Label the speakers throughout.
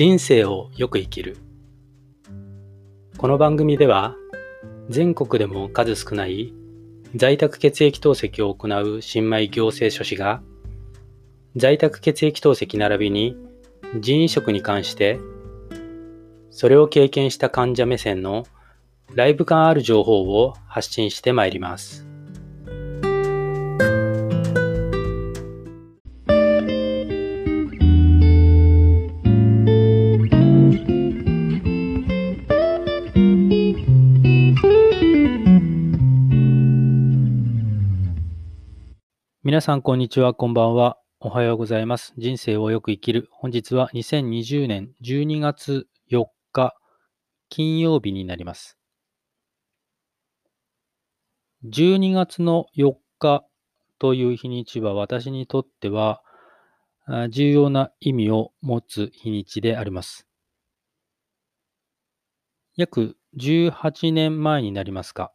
Speaker 1: 人生をよく生きるこの番組では全国でも数少ない在宅血液透析を行う新米行政書士が在宅血液透析並びに人移植に関してそれを経験した患者目線のライブ感ある情報を発信してまいります。皆さん、こんにちは。こんばんは。おはようございます。人生をよく生きる。本日は2020年12月4日、金曜日になります。12月の4日という日にちは私にとっては重要な意味を持つ日にちであります。約18年前になりますか。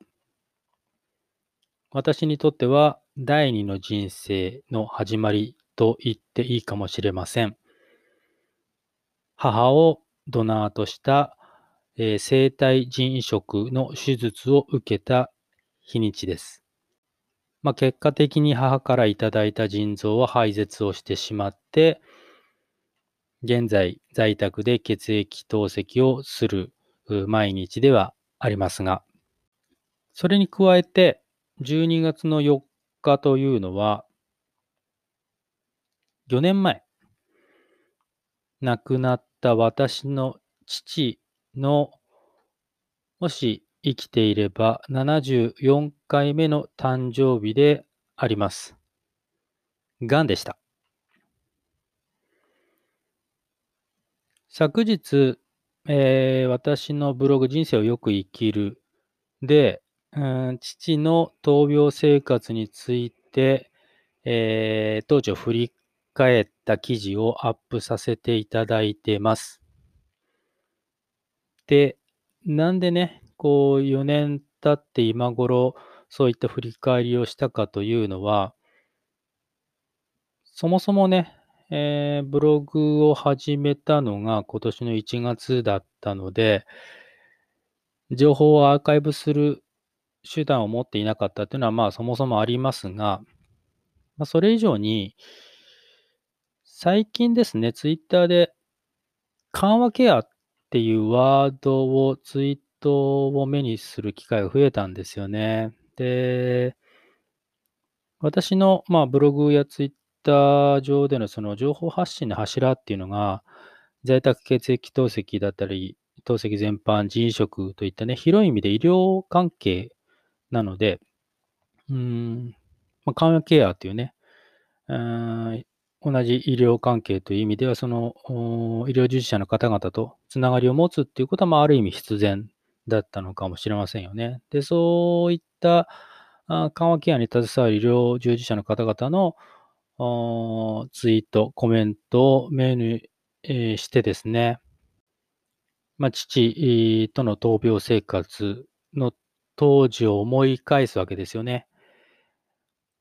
Speaker 1: 私にとっては第二の人生の始まりと言っていいかもしれません。母をドナーとした、えー、生体腎移植の手術を受けた日にちです。まあ、結果的に母からいただいた腎臓は廃絶をしてしまって、現在在宅で血液透析をする毎日ではありますが、それに加えて12月の4日というのは、4年前、亡くなった私の父の、もし生きていれば74回目の誕生日であります。がんでした。昨日、えー、私のブログ人生をよく生きるで、父の闘病生活について、えー、当時を振り返った記事をアップさせていただいてます。で、なんでね、こう4年経って今頃そういった振り返りをしたかというのは、そもそもね、えー、ブログを始めたのが今年の1月だったので、情報をアーカイブする手段を持っていなかったというのは、まあそもそもありますが、まあ、それ以上に、最近ですね、ツイッターで緩和ケアっていうワードをツイートを目にする機会が増えたんですよね。で、私の、まあ、ブログやツイッター上でのその情報発信の柱っていうのが、在宅血液透析だったり、透析全般、人移植といったね、広い意味で医療関係なので、うん、まあ、緩和ケアっていうね、うん同じ医療関係という意味では、その医療従事者の方々とつながりを持つっていうことは、まあ、ある意味必然だったのかもしれませんよね。で、そういった緩和ケアに携わる医療従事者の方々のツイート、コメントをメール、えしてですね、まあ、父との闘病生活の当時を思い返すわけですよね。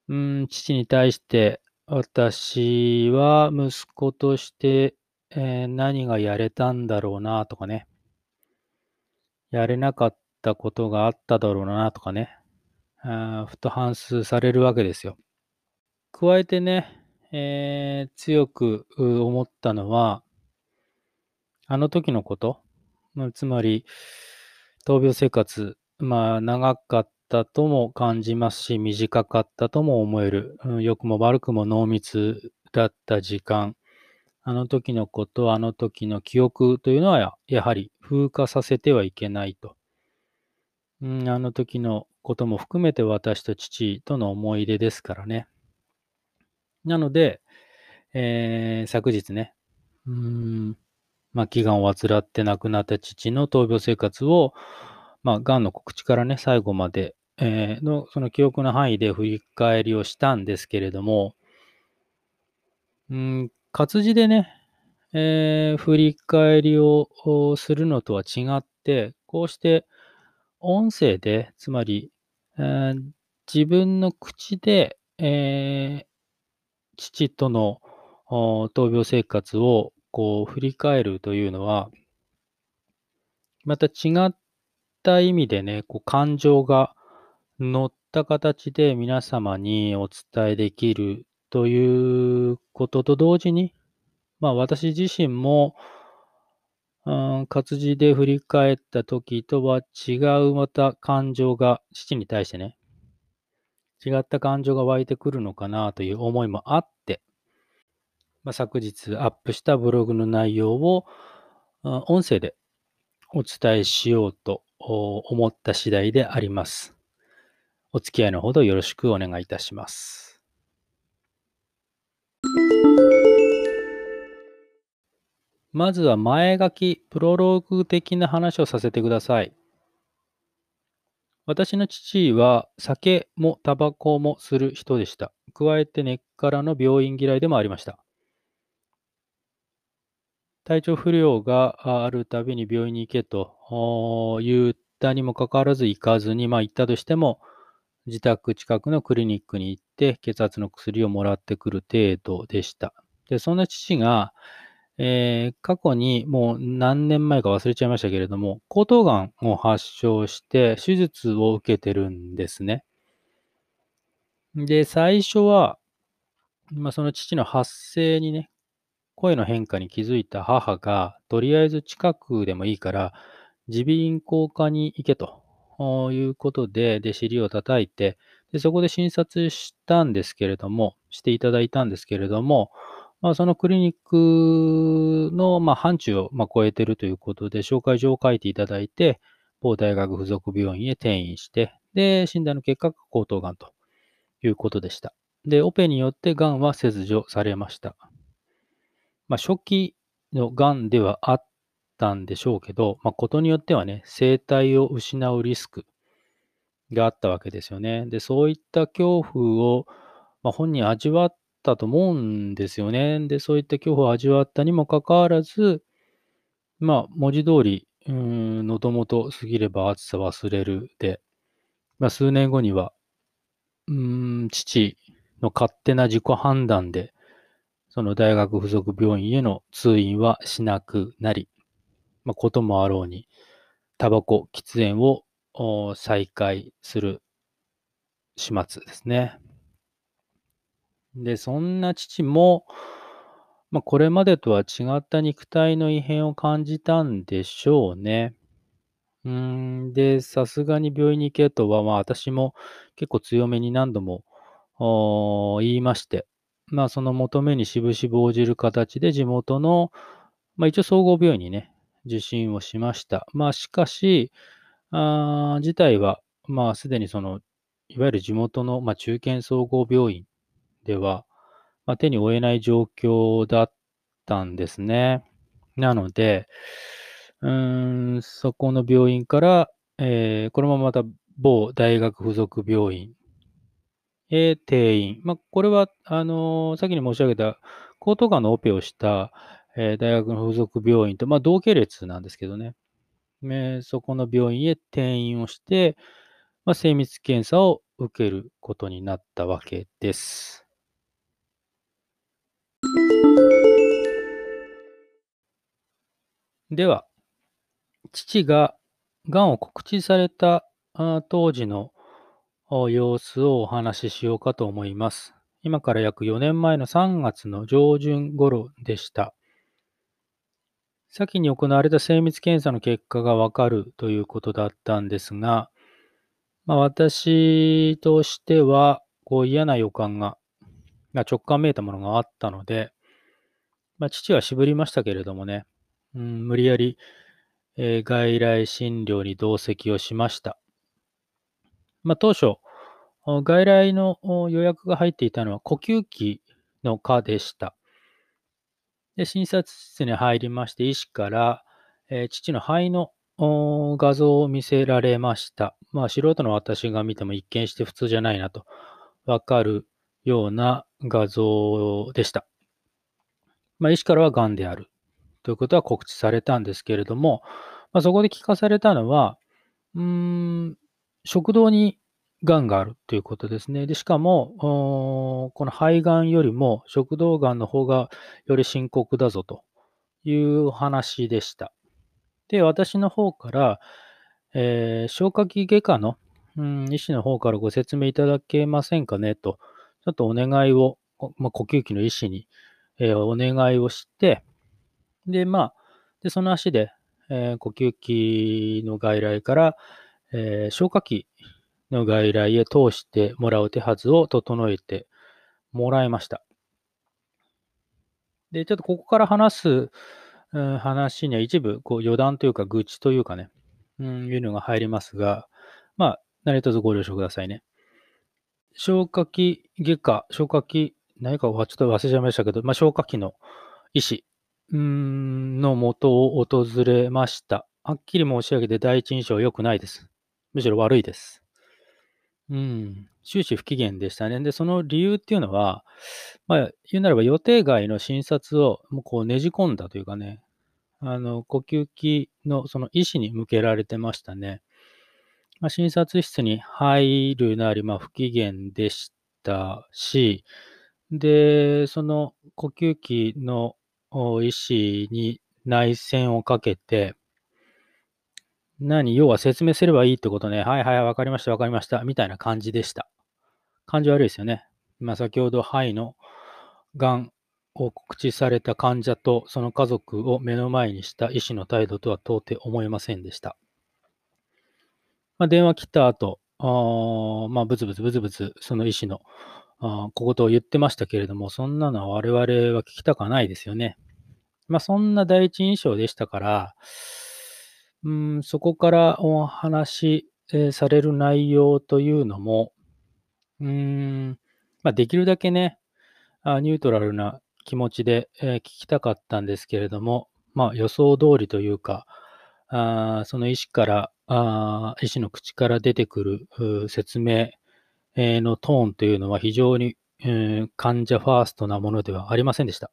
Speaker 1: うん、父に対して私は息子として、えー、何がやれたんだろうなとかね。やれなかったことがあっただろうなとかね。あふと反芻されるわけですよ。加えてね、えー、強く思ったのは、あの時のこと、つまり、闘病生活まあ、長かったとも感じますし、短かったとも思える。うん、良くも悪くも濃密だった時間。あの時のこと、あの時の記憶というのは、やはり風化させてはいけないと。うん、あの時のことも含めて私と父との思い出ですからね。なので、えー、昨日ね、うん、まあ、祈願を患って亡くなった父の闘病生活を、まあ、がんの告知からね、最後まで、えー、の、その記憶の範囲で振り返りをしたんですけれども、うん、活字でね、えー、振り返りをするのとは違って、こうして音声で、つまり、えー、自分の口で、えー、父との闘病生活をこう振り返るというのは、また違っった意味でね、こう感情が乗った形で皆様にお伝えできるということと同時に、まあ私自身も、うん、活字で振り返った時とは違うまた感情が父に対してね、違った感情が湧いてくるのかなという思いもあって、まあ、昨日アップしたブログの内容を音声でお伝えしようと思った次第であります。お付き合いのほどよろしくお願いいたします。まずは前書き、プロローグ的な話をさせてください。私の父は酒もタバコもする人でした。加えて根っからの病院嫌いでもありました。体調不良があるたびに病院に行けと言ったにもかかわらず行かずに、まあ行ったとしても、自宅近くのクリニックに行って血圧の薬をもらってくる程度でした。で、そんな父が、えー、過去にもう何年前か忘れちゃいましたけれども、喉頭がんを発症して手術を受けてるんですね。で、最初は、まあ、その父の発声にね、声の変化に気づいた母が、とりあえず近くでもいいから、耳鼻咽喉科に行けということで、で、尻を叩いて、で、そこで診察したんですけれども、していただいたんですけれども、まあ、そのクリニックの、まあ、範疇を、まあ、超えてるということで、紹介状を書いていただいて、某大学附属病院へ転院して、で、診断の結果が喉頭がんということでした。で、オペによってがんは切除されました。まあ、初期のがんではあったんでしょうけど、まあ、ことによってはね、生体を失うリスクがあったわけですよね。で、そういった恐怖を、まあ、本人味わったと思うんですよね。で、そういった恐怖を味わったにもかかわらず、まあ、文字通り、うん、喉元過ぎれば暑さ忘れるで、まあ、数年後には、うん、父の勝手な自己判断で、その大学附属病院への通院はしなくなり、まあ、こともあろうに、タバコ、喫煙を再開する始末ですね。で、そんな父も、まあ、これまでとは違った肉体の異変を感じたんでしょうね。うん、で、さすがに病院に行けとは、まあ、私も結構強めに何度も言いまして、まあ、その求めにしぶしぶ応じる形で地元の、まあ、一応総合病院にね、受診をしました。まあ、しかし、あ自体は、まあ、すでにその、いわゆる地元の、まあ、中堅総合病院では、まあ、手に負えない状況だったんですね。なので、うーん、そこの病院から、えー、このまままた某大学附属病院へ転院。まあ、これは、あのー、先に申し上げた、喉頭がんのオペをした、えー、大学の附属病院と、まあ、同系列なんですけどね。え、そこの病院へ転院をして、まあ、精密検査を受けることになったわけです。では、父ががんを告知された当時の様子をお話ししようかと思います。今から約4年前の3月の上旬頃でした。先に行われた精密検査の結果がわかるということだったんですが、まあ、私としてはこう嫌な予感が、まあ、直感めいたものがあったので、まあ、父は渋りましたけれどもね、うん、無理やり、えー、外来診療に同席をしました。まあ、当初、外来の予約が入っていたのは呼吸器の科でした。で診察室に入りまして、医師から、えー、父の肺の画像を見せられました。まあ、素人の私が見ても一見して普通じゃないなとわかるような画像でした。まあ、医師からは癌であるということは告知されたんですけれども、まあ、そこで聞かされたのは、うーん、食道に癌があるということですね。でしかも、この肺がんよりも食道がんの方がより深刻だぞという話でした。で、私の方から、えー、消化器外科の、うん、医師の方からご説明いただけませんかねと、ちょっとお願いを、まあ、呼吸器の医師に、えー、お願いをして、で、まあ、でその足で、えー、呼吸器の外来から、え消化器の外来へ通してもらう手はずを整えてもらいました。で、ちょっとここから話す、うん、話には一部こう余談というか愚痴というかね、うん、いうのが入りますが、まあ、何卒ご了承くださいね。消化器外科、消化器、何かはちょっと忘れちゃいましたけど、まあ、消化器の医師のもとを訪れました。はっきり申し上げて第一印象は良くないです。むしろ悪いです。うん、終始不機嫌でしたね。で、その理由っていうのは、まあ、言うならば予定外の診察をもうこうねじ込んだというかね、あの、呼吸器のその医師に向けられてましたね。まあ、診察室に入るなり、まあ、不機嫌でしたし、で、その呼吸器の医師に内線をかけて、何要は説明すればいいってことね。はいはい、わかりました、わかりました。みたいな感じでした。感じ悪いですよね。まあ、先ほど肺のがんを告知された患者とその家族を目の前にした医師の態度とは到底思えませんでした。まあ、電話切った後、あまあ、ブツブツブツブツ、その医師のあ小言を言ってましたけれども、そんなのは我々は聞きたかないですよね。まあ、そんな第一印象でしたから、うん、そこからお話、えー、される内容というのも、うん、まあ、できるだけね、あニュートラルな気持ちで、え、聞きたかったんですけれども、まあ、予想通りというか、あその医師から、あ医師の口から出てくる説明、のトーンというのは非常に、え、患者ファーストなものではありませんでした。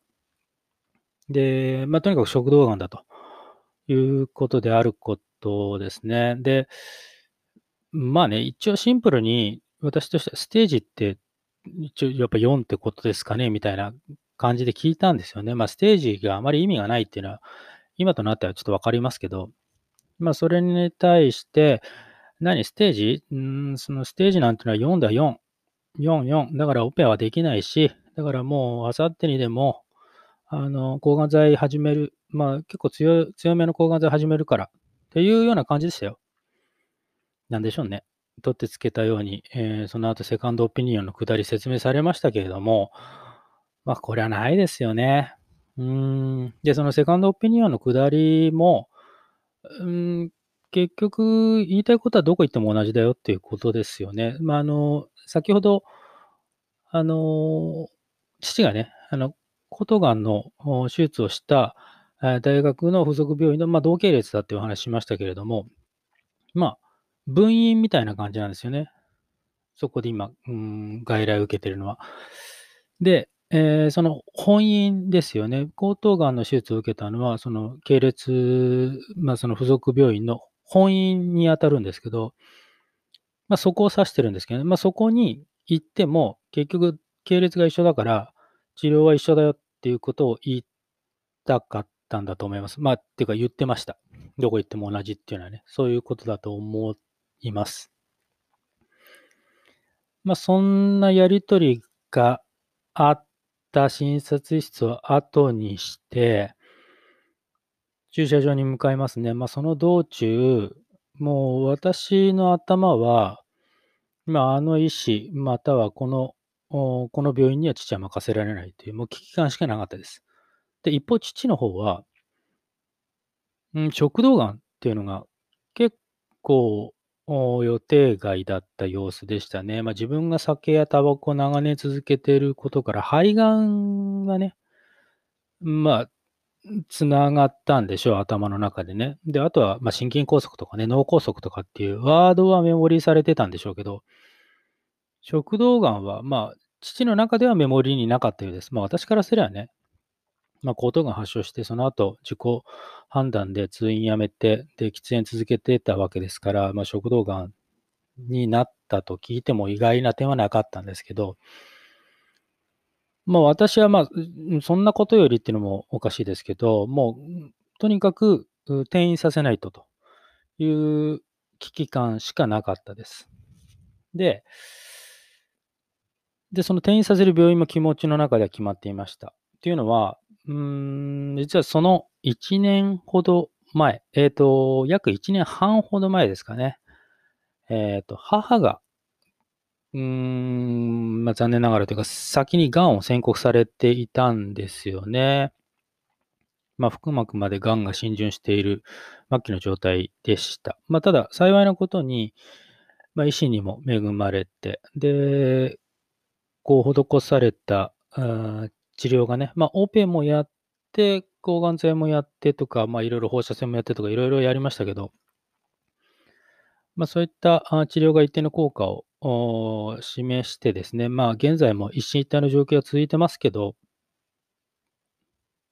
Speaker 1: で、まあ、とにかく食道がんだということであることですね。で、まあね、一応シンプルに私としてはステージって一応やっぱ4ってことですかねみたいな感じで聞いたんですよね。まあステージがあまり意味がないっていうのは今となってはちょっとわかりますけど、まあそれに対して、何ステージ？んそのステージなんていうのは4だ4。4、4。だからオペはできないし、だからもうあさってにでも、あの、抗がん剤始める。まあ結構強、強めの抗がん剤始めるから。っていうような感じでしたよ。なんでしょうね。取ってつけたように、えー、その後セカンドオピニオンのくだり説明されましたけれども、まあこれはないですよね。うん。で、そのセカンドオピニオンのくだりも、うん、結局言いたいことはどこ行っても同じだよっていうことですよね。まあ、あの、先ほど、あの、父がね、あの、コトガンの手術をした大学の附属病院の、まあ、同系列だっていう話しましたけれども、まあ、分院みたいな感じなんですよね。そこで今、うん、外来を受けてるのは。で、えー、その本院ですよね。喉頭がんの手術を受けたのは、その系列、まあ、その付属病院の本院に当たるんですけど、まあ、そこを指してるんですけどね。まあ、そこに行っても、結局、系列が一緒だから、治療は一緒だよっていうことを言いたかったんだと思います。まあ、っていうか言ってました。どこ行っても同じっていうのはね、そういうことだと思います。まあ、そんなやりとりがあった診察室を後にして、駐車場に向かいますね。まあ、その道中、もう私の頭は、まあ、あの医師、またはこの、この病院には父は任せられないという、もう危機感しかなかったです。で、一方、父の方は、うん、食道がんっていうのが結構予定外だった様子でしたね。まあ、自分が酒やタバコを長年続けていることから、肺がんがね、まあ、つながったんでしょう、頭の中でね。で、あとは、ま、心筋梗塞とかね、脳梗塞とかっていうワードはメモリーされてたんでしょうけど、食道がんは、まあ、父の中ではメモリーになかったようです。まあ、私からすればね、まあ、喉頭が発症して、その後、自己判断で通院やめて、で、喫煙続けてたわけですから、まあ、食道がんになったと聞いても意外な点はなかったんですけど、まあ私はまあ、そんなことよりっていうのもおかしいですけど、もう、とにかく転院させないとという危機感しかなかったです。で、で、その転院させる病院も気持ちの中では決まっていました。っていうのは、うん、実はその1年ほど前、えっ、ー、と、約1年半ほど前ですかね。えっ、ー、と、母が、うーん、まあ、残念ながらというか、先に癌を宣告されていたんですよね。まあ、腹膜まで癌が浸潤している末期の状態でした。まあ、ただ、幸いなことに、まあ、医師にも恵まれて、で、こう、施されたあ治療がね、まあ、オペもやって、抗がん剤もやってとか、まあ、いろいろ放射線もやってとか、いろいろやりましたけど、まあ、そういった治療が一定の効果を示してですね、まあ、現在も一進一退の状況が続いてますけど、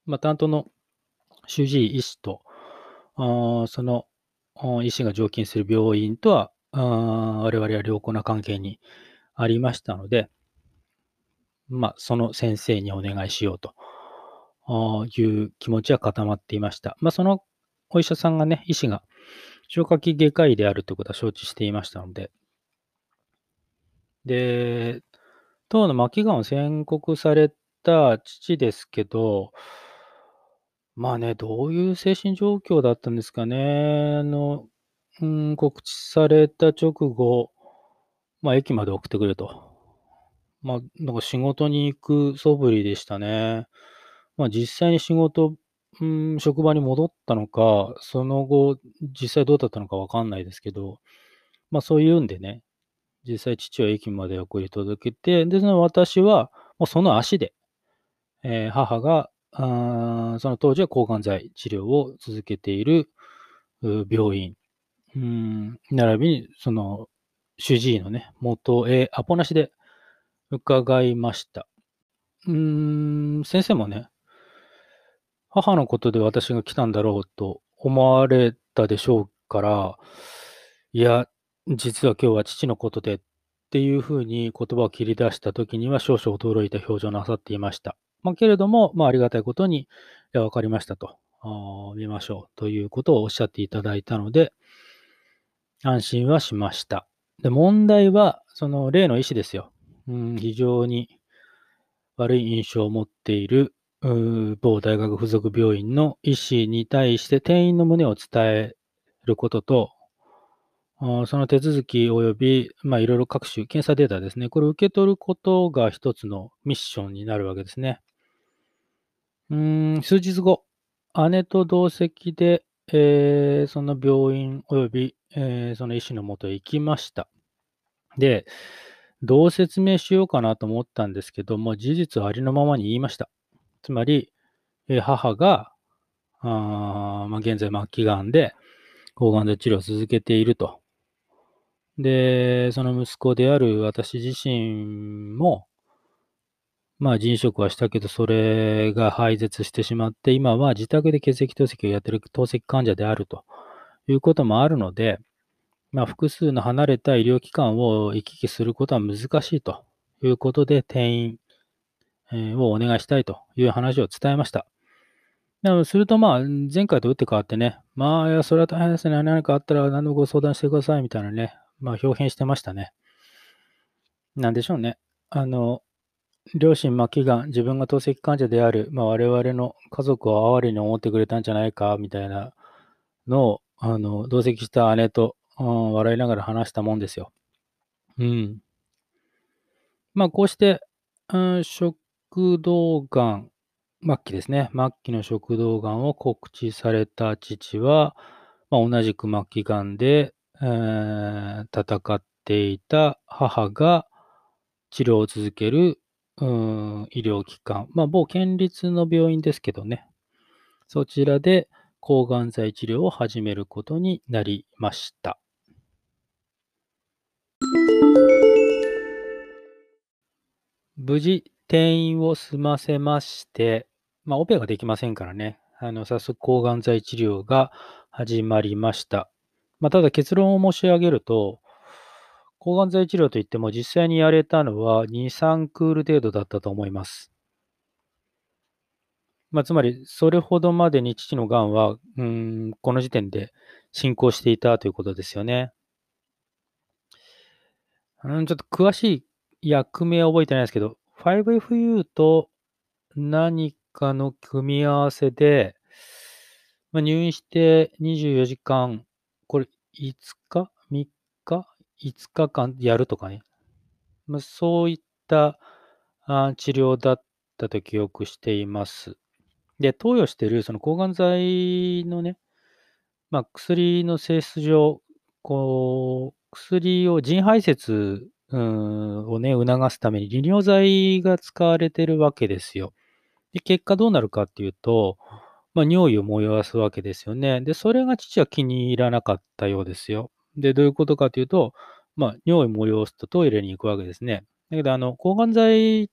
Speaker 1: まあ、担当の主治医医師と、その医師が常勤する病院とは、我々は良好な関係にありましたので、まあ、その先生にお願いしようという気持ちは固まっていました。まあ、そのお医者さんがね、医師が消化器外科医であるということは承知していましたので、で、当の末期がんを宣告された父ですけど、まあね、どういう精神状況だったんですかね。あの、うん、告知された直後、まあ、駅まで送ってくれと。まあ、なんか仕事に行く素振りでしたね。まあ、実際に仕事、うん、職場に戻ったのか、その後、実際どうだったのかわかんないですけど、まあ、そういうんでね、実際父は駅まで送り届けて、で、その私は、もうその足で、えー、母が、あその当時は抗がん剤治療を続けている病院、うん、並びに、その、主治医のね、元へアポなしで伺いました。うーん、先生もね、母のことで私が来たんだろうと思われたでしょうから、いや、実は今日は父のことでっていうふうに言葉を切り出した時には少々驚いた表情なさっていました。まあ、けれども、まあ、ありがたいことに、いや、わかりましたと、見ましょうということをおっしゃっていただいたので、安心はしました。で、問題は、その例の医師ですよ。うん、非常に悪い印象を持っている某大学附属病院の医師に対して店員の旨を伝えることと、その手続き及び、まあ、いろいろ各種検査データですね。これを受け取ることが一つのミッションになるわけですね。うん、数日後、姉と同席で、えー、その病院及び、えー、その医師のもとへ行きました。で、どう説明しようかなと思ったんですけども、事実をありのままに言いました。つまり、え母が、あまあ、現在末期がんで、抗がん剤治療を続けていると。で、その息子である私自身も、まあ、腎移植はしたけど、それが廃絶してしまって、今は自宅で血液透析をやっている透析患者であるということもあるので、まあ、複数の離れた医療機関を行き来することは難しいということで、転院をお願いしたいという話を伝えました。すると、まあ、前回と打って変わってね、まあ、いや、それは大変ですね。何かあったら何でもご相談してくださいみたいなね、まあ、表現してましたね。なんでしょうね。あの、両親末期がん、自分が透析患者である、まあ、我々の家族を哀れに思ってくれたんじゃないか、みたいなのを、あの、同席した姉と、笑いながら話したもんですよ。うん。まあ、こうして、うん、食道がん、末期ですね。末期の食道がんを告知された父は、まあ、同じく末期がんで、えー、戦っていた母が治療を続ける、うん、医療機関、まあ、某県立の病院ですけどね。そちらで抗がん剤治療を始めることになりました。無事、転院を済ませまして、まあ、オペができませんからね、あの、早速抗がん剤治療が始まりました。まあ、ただ結論を申し上げると、抗がん剤治療といっても実際にやれたのは2、3クール程度だったと思います。まあ、つまり、それほどまでに父の癌は、うん、この時点で進行していたということですよね。うん、ちょっと詳しい役名は覚えてないですけど、5FU と何かの組み合わせで、まあ、入院して24時間、これ5日 ?3 日 ?5 日間やるとかね。まあ、そういったあ治療だったと記憶しています。で、投与しているその抗がん剤のね、まあ、薬の性質上、こう、薬を腎排泄うんをね、促すために利尿剤が使われてるわけですよ。で、結果どうなるかっていうと、まあ、尿意を催すわけですよね。で、それが父は気に入らなかったようですよ。で、どういうことかというと、まあ、尿意を催すとトイレに行くわけですね。だけど、あの、抗がん剤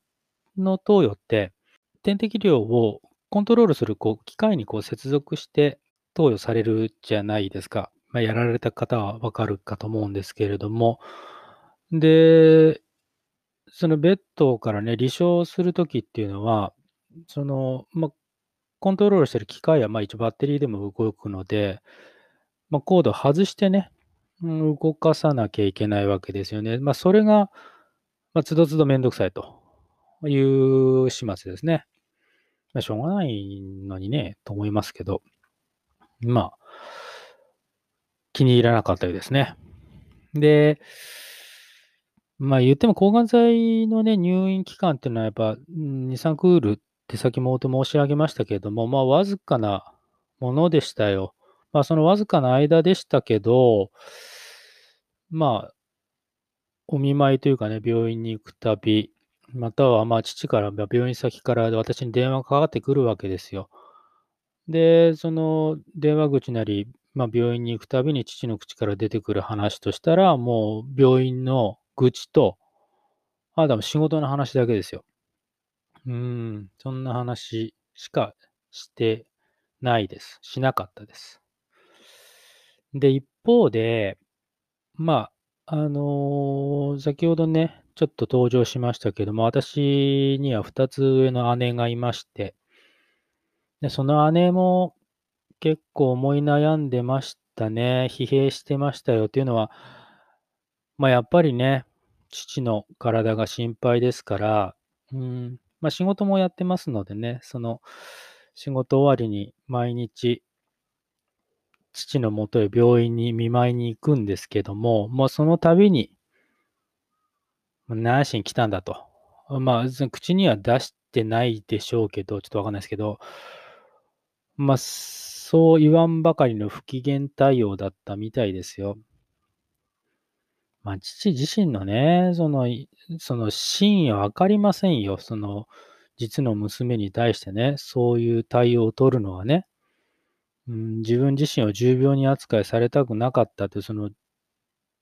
Speaker 1: の投与って、点滴量をコントロールするこう機械にこう接続して投与されるじゃないですか。まあ、やられた方はわかるかと思うんですけれども、で、そのベッドからね、離床するときっていうのは、その、まあ、コントロールしてる機械は、まあ、一応バッテリーでも動くので、まあ、コードを外してね、動かさなきゃいけないわけですよね。まあ、それが、まあ、つどつどめんどくさいという始末ですね。まあ、しょうがないのにね、と思いますけど、まあ、気に入らなかったようですね。で、まあ言っても抗がん剤のね、入院期間っていうのはやっぱ2、3クールって先もと申し上げましたけれども、まあわずかなものでしたよ。まあそのわずかな間でしたけど、まあ、お見舞いというかね、病院に行くたび、またはまあ父から、病院先から私に電話がかかってくるわけですよ。で、その電話口なり、まあ、病院に行くたびに父の口から出てくる話としたら、もう病院の愚痴と、あ、でも仕事の話だけですよ。うん、そんな話しかしてないです。しなかったです。で、一方で、まあ、あのー先ほどね、ちょっと登場しましたけども、私には2つ上の姉がいまして、でその姉も結構思い悩んでましたね。疲弊してましたよっていうのは、まあやっぱりね、父の体が心配ですから、うん、まあ仕事もやってますのでね、その仕事終わりに毎日、父のもとへ病院に見舞いに行くんですけども、もうその度に、何しに来たんだと。まあ、その口には出してないでしょうけど、ちょっとわかんないですけど、まあ、そう言わんばかりの不機嫌対応だったみたいですよ。まあ、父自身のね、その、その真意はわかりませんよ。その、実の娘に対してね、そういう対応を取るのはね、うん、自分自身を重病に扱いされたくなかったという、その、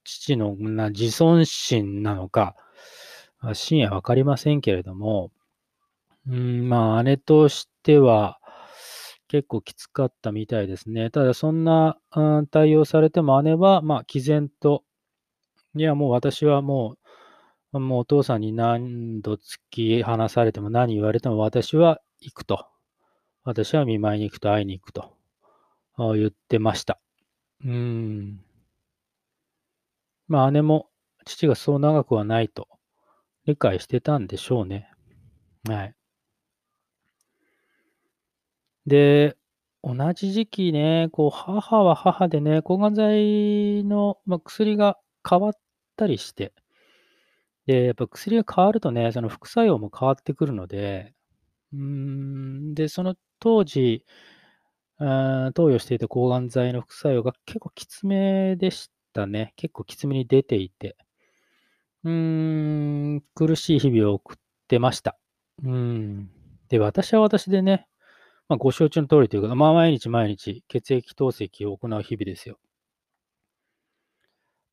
Speaker 1: 父のな自尊心なのか、真意はわかりませんけれども、うん、まあ、姉としては、結構きつかったみたいですね。ただ、そんな、うん、対応されても姉は、まあ、毅然と、いや、もう私はもう、もうお父さんに何度突き放されても何言われても私は行くと。私は見舞いに行くと会いに行くと言ってました。うん。まあ姉も父がそう長くはないと理解してたんでしょうね。はい。で、同じ時期ね、こう母は母でね、抗がん剤の、ま、薬が変わったりして、で、やっぱ薬が変わるとね、その副作用も変わってくるので、うーん、で、その当時、あー投与していた抗がん剤の副作用が結構きつめでしたね。結構きつめに出ていて、うーん、苦しい日々を送ってました。うん。で、私は私でね、まあ、ご承知の通りというか、まあ、毎日毎日血液透析を行う日々ですよ。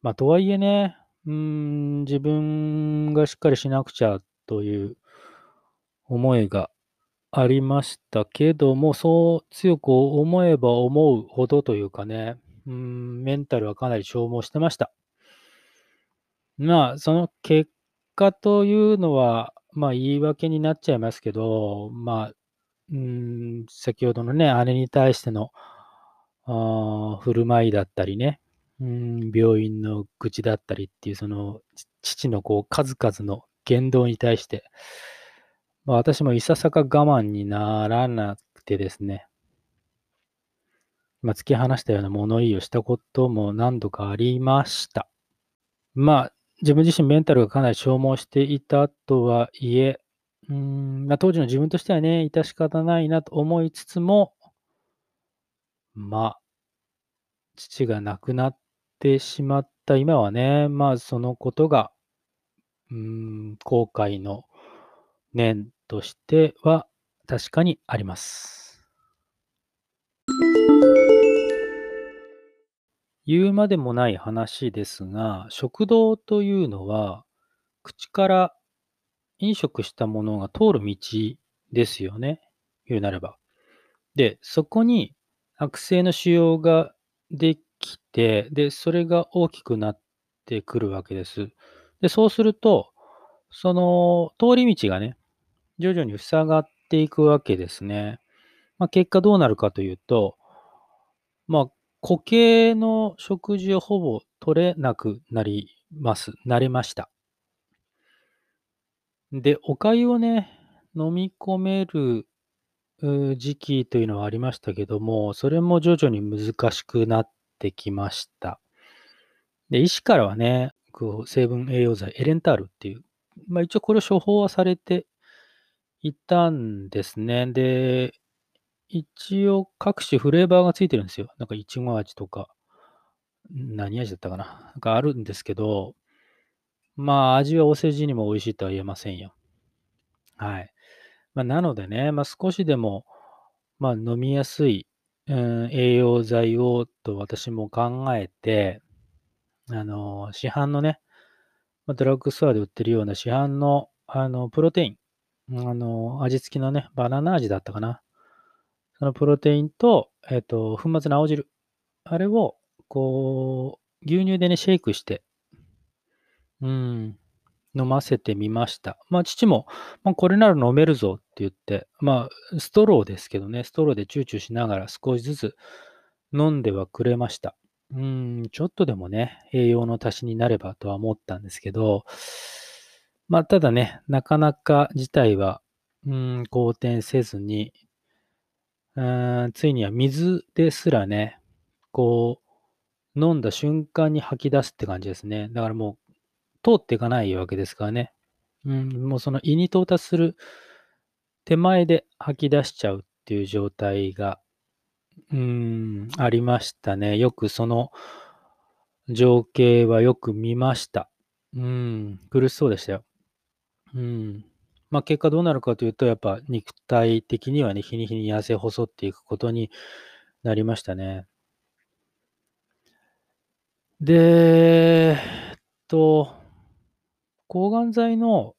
Speaker 1: まあ、とはいえね、うん、自分がしっかりしなくちゃという思いがありましたけども、そう強く思えば思うほどというかね、うん、メンタルはかなり消耗してました。まあ、その結果というのは、まあ、言い訳になっちゃいますけど、まあ、うん、先ほどのね、姉に対しての、振る舞いだったりね、うん、病院の愚痴だったりっていう、その、父のこう、数々の言動に対して、まあ、私もいささか我慢にならなくてですね、まあ、突き放したような物言いをしたことも何度かありました。まあ、自分自身メンタルがかなり消耗していたとはいえ、うん、まあ、当時の自分としてはね、致し方ないなと思いつつも、まあ、父が亡くなってしまった今はね、まあ、そのことが、うん、後悔の念としては確かにあります。言うまでもない話ですが、食道というのは、口から飲食したものが通る道ですよね。言うなれば。で、そこに悪性の腫瘍ができて、で、それが大きくなってくるわけです。で、そうすると、その通り道がね、徐々に塞がっていくわけですね。まあ、結果どうなるかというと、まあ、固形の食事をほぼ取れなくなります。なれました。で、お粥をね、飲み込める時期というのはありましたけども、それも徐々に難しくなってきました。で、医師からはね、こう成分栄養剤、エレンタールっていう、まあ一応これを処方はされていたんですね。で、一応各種フレーバーがついてるんですよ。なんかいちご味とか、何味だったかな。なんかあるんですけど、まあ味はお世辞にも美味しいとは言えませんよ。はい。まあ、なのでね、まあ、少しでも、まあ、飲みやすい、うん、栄養剤をと私も考えて、あの、市販のね、まあ、ドラッグストアで売ってるような市販の、あの、プロテイン、あの、味付きのね、バナナ味だったかな。そのプロテインと、えっ、と、粉末の青汁。あれを、こう、牛乳でね、シェイクして、うん、飲ませてみました。まあ、父も、まあ、これなら飲めるぞって言って、まあ、ストローですけどね、ストローでチューチューしながら少しずつ飲んではくれました。うん、ちょっとでもね、栄養の足しになればとは思ったんですけど、まあ、ただね、なかなか事態は、うん、好転せずに、うん、ついには水ですらね、こう、飲んだ瞬間に吐き出すって感じですね。だからもう通っていかないわけですからね。うん、もうその胃に到達する手前で吐き出しちゃうっていう状態が、うん、ありましたね。よくその情景はよく見ました。うん、苦しそうでしたよ。うん。まあ結果どうなるかというと、やっぱ肉体的にはね、日に日に痩せ細っていくことになりましたね。で、えっと、抗がん剤の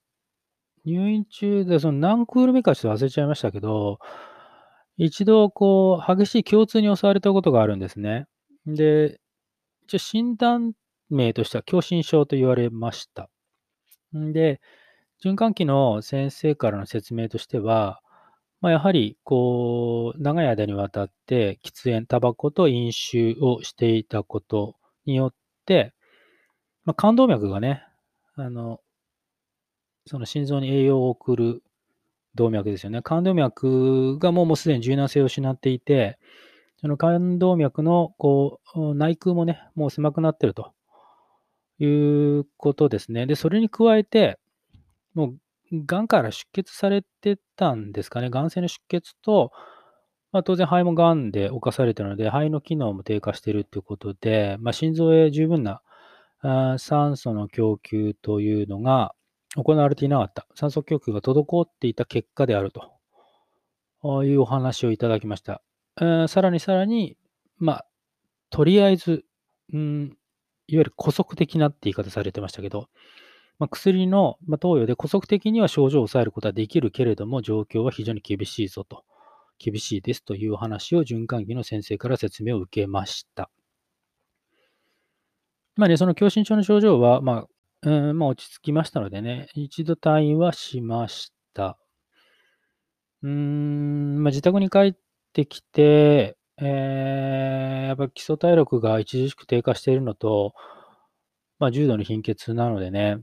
Speaker 1: 入院中で、その何クール目かちょっと忘れちゃいましたけど、一度こう、激しい胸痛に襲われたことがあるんですね。で、一応診断名としては狭心症と言われました。で、循環器の先生からの説明としては、まあ、やはり、こう、長い間にわたって喫煙、タバコと飲酒をしていたことによって、まあ、冠動脈がね、あの、その心臓に栄養を送る動脈ですよね。冠動脈がもうもうすでに柔軟性を失っていて、その冠動脈のこう内腔もね、もう狭くなってるということですね。で、それに加えて、もう、がんから出血されてたんですかね。がん性の出血と、まあ、当然肺もがんで侵されてるので、肺の機能も低下してるということで、まあ、心臓へ十分なあ酸素の供給というのが行われていなかった。酸素供給が滞っていた結果であるというお話をいただきました。さらにさらに、まあ、とりあえず、うん、いわゆる古速的なって言い方されてましたけど、まあ、薬の、ま投与で古速的には症状を抑えることはできるけれども、状況は非常に厳しいぞと、厳しいですという話を循環器の先生から説明を受けました。まあね、その狭心症の症状は、まあ、うん、まあ落ち着きましたのでね、一度退院はしました。うん、まあ、自宅に帰ってきて、ええ、やっぱ基礎体力が著しく低下しているのと、まあ、重度の貧血なのでね、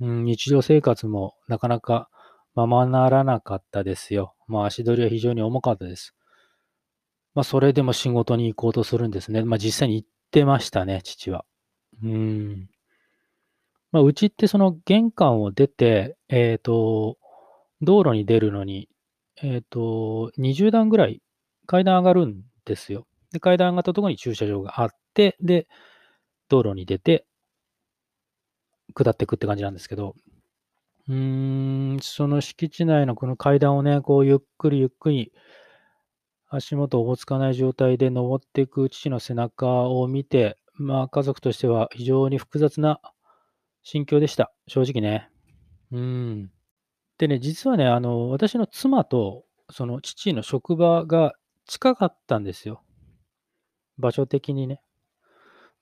Speaker 1: うん、日常生活もなかなかままならなかったですよ。まあ、足取りは非常に重かったです。まあ、それでも仕事に行こうとするんですね。まあ、実際に行ってましたね、父は。うん。ま、うちってその玄関を出て、ええと、道路に出るのに、ええと、20段ぐらい階段上がるんですよ。で、階段上がったところに駐車場があって、で、道路に出て下っていくって感じなんですけど。うーん、その敷地内のこの階段をね、こうゆっくりゆっくり足元おぼつかない状態で登っていく父の背中を見て、まあ、家族としては非常に複雑な心境でした。正直ね。うん。でね、実はね、あの、私の妻とその父の職場が近かったんですよ。場所的にね。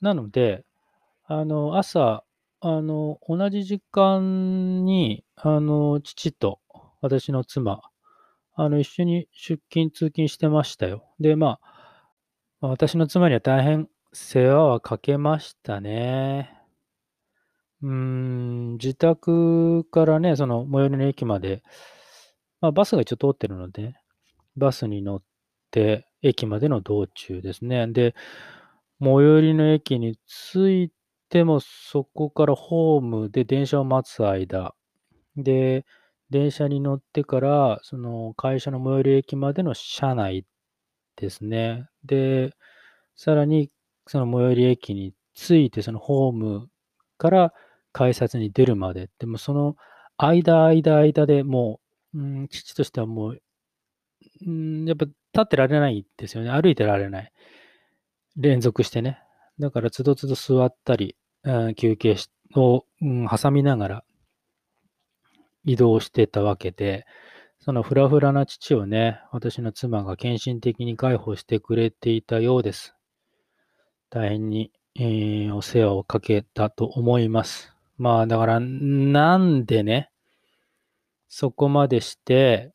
Speaker 1: なので、あの、朝、あの、同じ時間に、あの、父と私の妻、あの、一緒に出勤通勤してましたよ。で、まあ、私の妻には大変世話はかけましたね。うーん、自宅からね、その最寄りの駅まで、ま、バスが一応通ってるので、バスに乗って駅までの道中ですね。で、最寄りの駅に着いても、そこからホームで電車を待つ間、で、電車に乗ってから、その会社の最寄り駅までの車内ですね。で、さらにその最寄り駅に着いて、そのホームから改札に出るまで、でもその間、間、間でもう、うん、父としてはもううん、やっぱ立ってられないですよね。歩いてられない。連続してね。だからつどつど座ったり、うん、休憩しを、うん、挟みながら移動してたわけで、そのフラフラな父をね、私の妻が献身的に介抱してくれていたようです。大変に、ええ、お世話をかけたと思います。まあ、だから、なんでねそこまでして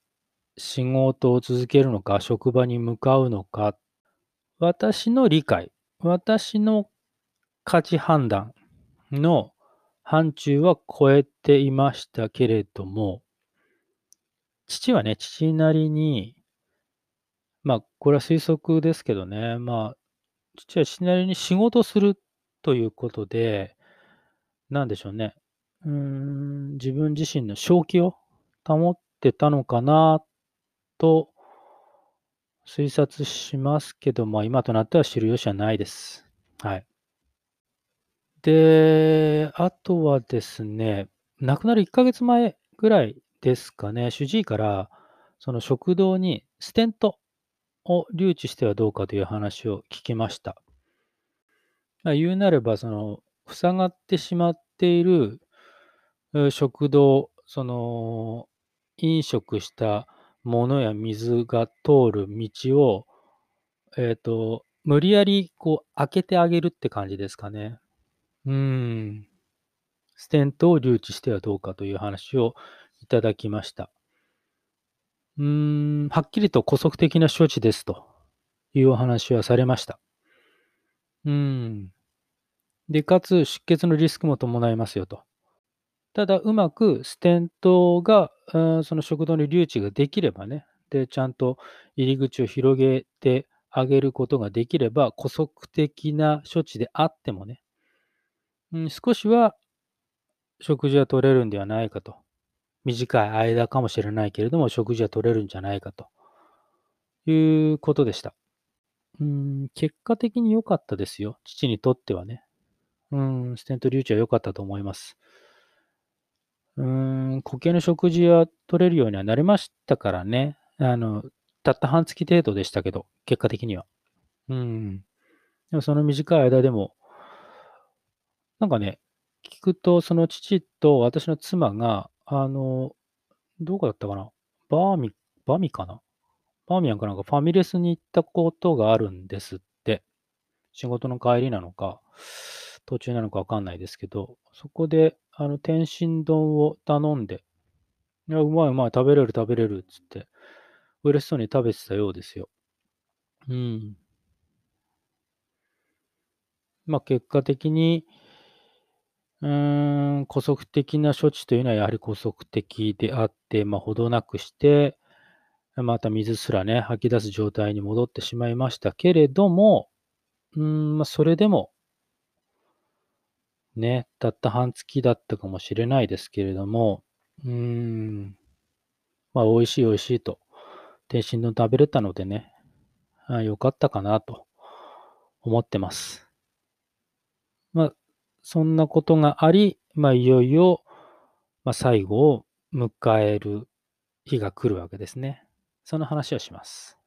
Speaker 1: 仕事を続けるのか、職場に向かうのか、私の理解、私の価値判断の範疇は超えていましたけれども父はね、父なりにまあ、これは推測ですけどね、まあ、父は父なりに仕事するということで、なんでしょうね、うーん、自分自身の正気を保ってたのかなと推察しますけど、ま、今となっては知る由はないです。はい。で、あとはですね、亡くなる1ヶ月前ぐらいですかね、主治医から、その食道にステントを留置してはどうかという話を聞きました。ま、言うなれば、その塞がってしまっている、食道、その飲食したものや水が通る道を、ええと、無理やりこう開けてあげるって感じですかね。うん。ステントを留置してはどうかという話をいただきました。うーん、はっきりと姑息的な処置ですというお話はされました。うん。で、かつ出血のリスクも伴いますよと。ただ、うまくステントが、うん、その食道に留置ができればね、で、ちゃんと入り口を広げてあげることができれば、姑息的な処置であってもねうん、少しは食事は取れるんではないかと。短い間かもしれないけれども、食事は取れるんじゃないかということでした。うん、結果的に良かったですよ、父にとってはね。うん、ステント留置は良かったと思います。うん、固形の食事は取れるようにはなりましたからね。あの、たった半月程度でしたけど、結果的には。うん。でもその短い間でもなんかね、聞くと、その父と私の妻が、あの、どこだったかな、バーミバミかな？バーミヤンかなんかファミレスに行ったことがあるんですって。仕事の帰りなのか、途中なのか分かんないですけど、そこであの天津丼を頼んで、いや、うまいうまい、食べれる食べれるっつって、嬉しそうに食べてたようですよ。うん。まあ、結果的に、うーん、姑息的な処置というのはやはり姑息的であって、まあ、ほどなくして、また水すらね、吐き出す状態に戻ってしまいましたけれども、うーん、まあ、それでも、ね、たった半月だったかもしれないですけれども、うーん、まあ、美味しい美味しいと、天津丼食べれたのでね、あよかったかなと思ってます。まあ、そんなことがあり、まあ、いよいよ、まあ、最後を迎える日が来るわけですね。その話をします。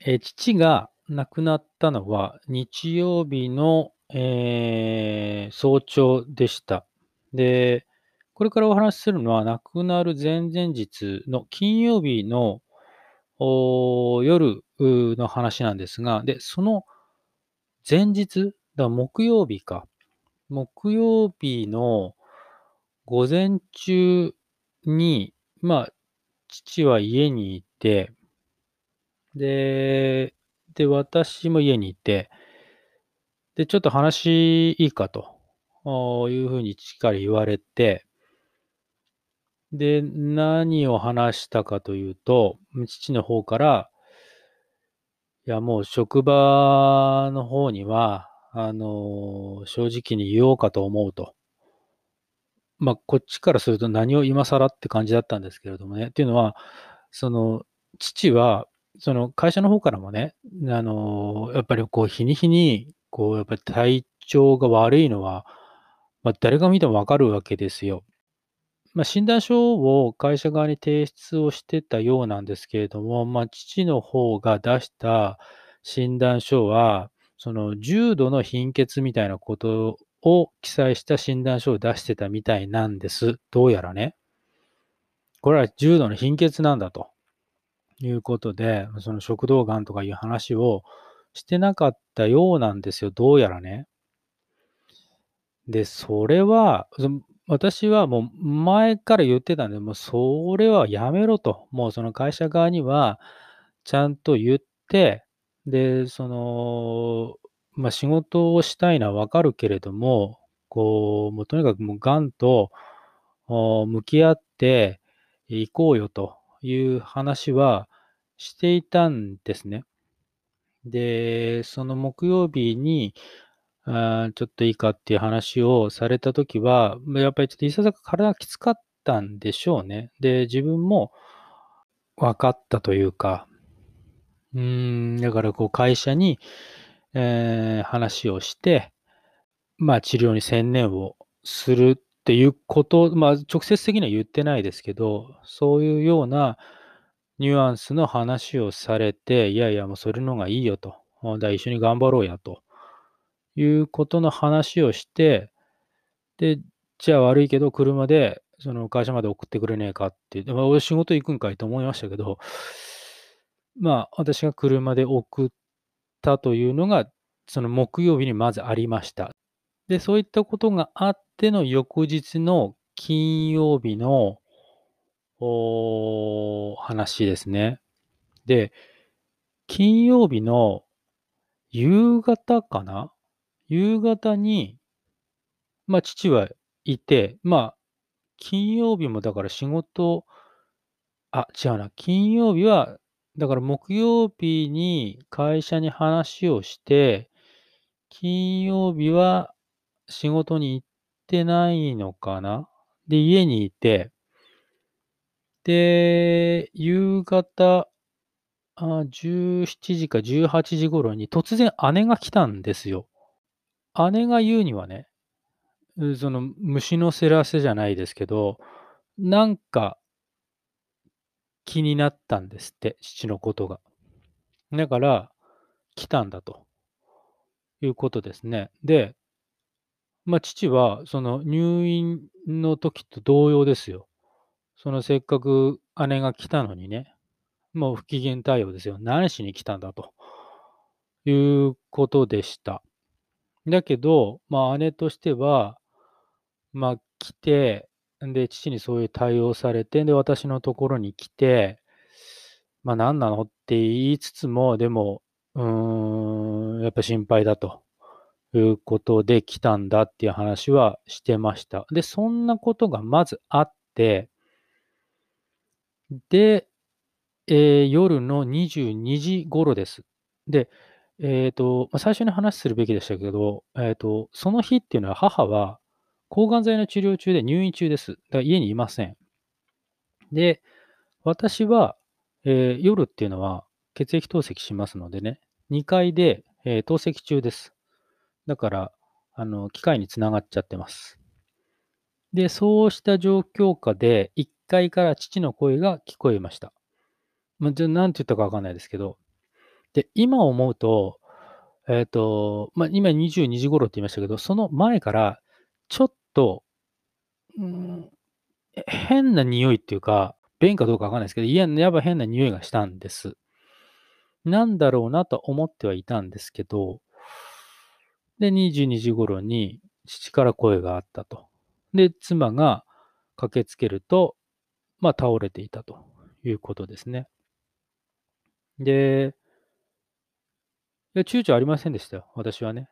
Speaker 1: え父が亡くなったのは日曜日の、えー、早朝でした。で、これからお話しするのは亡くなる前々日の金曜日の夜の話なんですが、で、その前日、だ木曜日か。木曜日の午前中に、まあ、父は家にいて、で、で、私も家にいて、で、ちょっと話いいかというふうに父から言われて、で、何を話したかというと、父の方から、いや、もう職場の方には、あの、正直に言おうかと思うと。まあ、こっちからすると何を今更って感じだったんですけれどもね。っていうのは、その、父は、その会社の方からもね、あの、やっぱりこう、日に日に、こう、やっぱり体調が悪いのは、まあ、誰が見てもわかるわけですよ。まあ、診断書を会社側に提出をしてたようなんですけれども、まあ、父の方が出した診断書は、その重度の貧血みたいなことを記載した診断書を出してたみたいなんです。どうやらね。これは重度の貧血なんだということで、その食道がんとかいう話をしてなかったようなんですよ。どうやらね。で、それは、私はもう前から言ってたんで、もうそれはやめろと。もうその会社側にはちゃんと言って、で、その、まあ、仕事をしたいのはわかるけれども、こう、もうとにかくもう癌と向き合っていこうよという話はしていたんですね。で、その木曜日に、あちょっといいかっていう話をされたときは、やっぱりちょっといささか体がきつかったんでしょうね。で、自分も分かったというか、うーん、だからこう会社に、えー、話をして、まあ治療に専念をするっていうこと、まあ直接的には言ってないですけど、そういうようなニュアンスの話をされて、いやいやもうそれの方がいいよと。だ一緒に頑張ろうやと。いうことの話をして、で、じゃあ悪いけど、車で、その会社まで送ってくれねえかってまあ、俺仕事行くんかいと思いましたけど、まあ、私が車で送ったというのが、その木曜日にまずありました。で、そういったことがあっての翌日の金曜日の話ですね。で、金曜日の夕方かな夕方に、まあ、父はいて、まあ、金曜日もだから仕事、あ、違うな。金曜日は、だから木曜日に会社に話をして、金曜日は仕事に行ってないのかなで、家にいて、で、夕方、あ17時か18時頃に突然姉が来たんですよ。姉が言うにはね、その虫のせらせじゃないですけど、なんか気になったんですって、父のことが。だから、来たんだということですね。で、まあ、父はその入院の時と同様ですよ。そのせっかく姉が来たのにね、もう不機嫌対応ですよ。何しに来たんだということでした。だけど、まあ、姉としては、まあ、来て、で、父にそういう対応されて、で、私のところに来て、まあ、何なのって言いつつも、でも、うん、やっぱ心配だということで来たんだっていう話はしてました。で、そんなことがまずあって、で、えー夜の22時頃です。で、えっと、まあ、最初に話するべきでしたけど、えっと、その日っていうのは母は抗がん剤の治療中で入院中です。だから家にいません。で、私は、えー夜っていうのは血液透析しますのでね、2階で、えー透析中です。だから、あの、機械につながっちゃってます。で、そうした状況下で、1階から父の声が聞こえました。まあ、じゃあ、なんて言ったかわかんないですけど、で、今思うと、えっと、まあ、今22時頃って言いましたけど、その前から、ちょっと、うん、変な匂いっていうか、便かどうかわかんないですけど、いや、やっぱ変な匂いがしたんです。なんだろうなと思ってはいたんですけど、で、22時頃に父から声があったと。で、妻が駆けつけると、まあ、倒れていたということですね。で、いや躊躇ありませんでしたよ、私はね。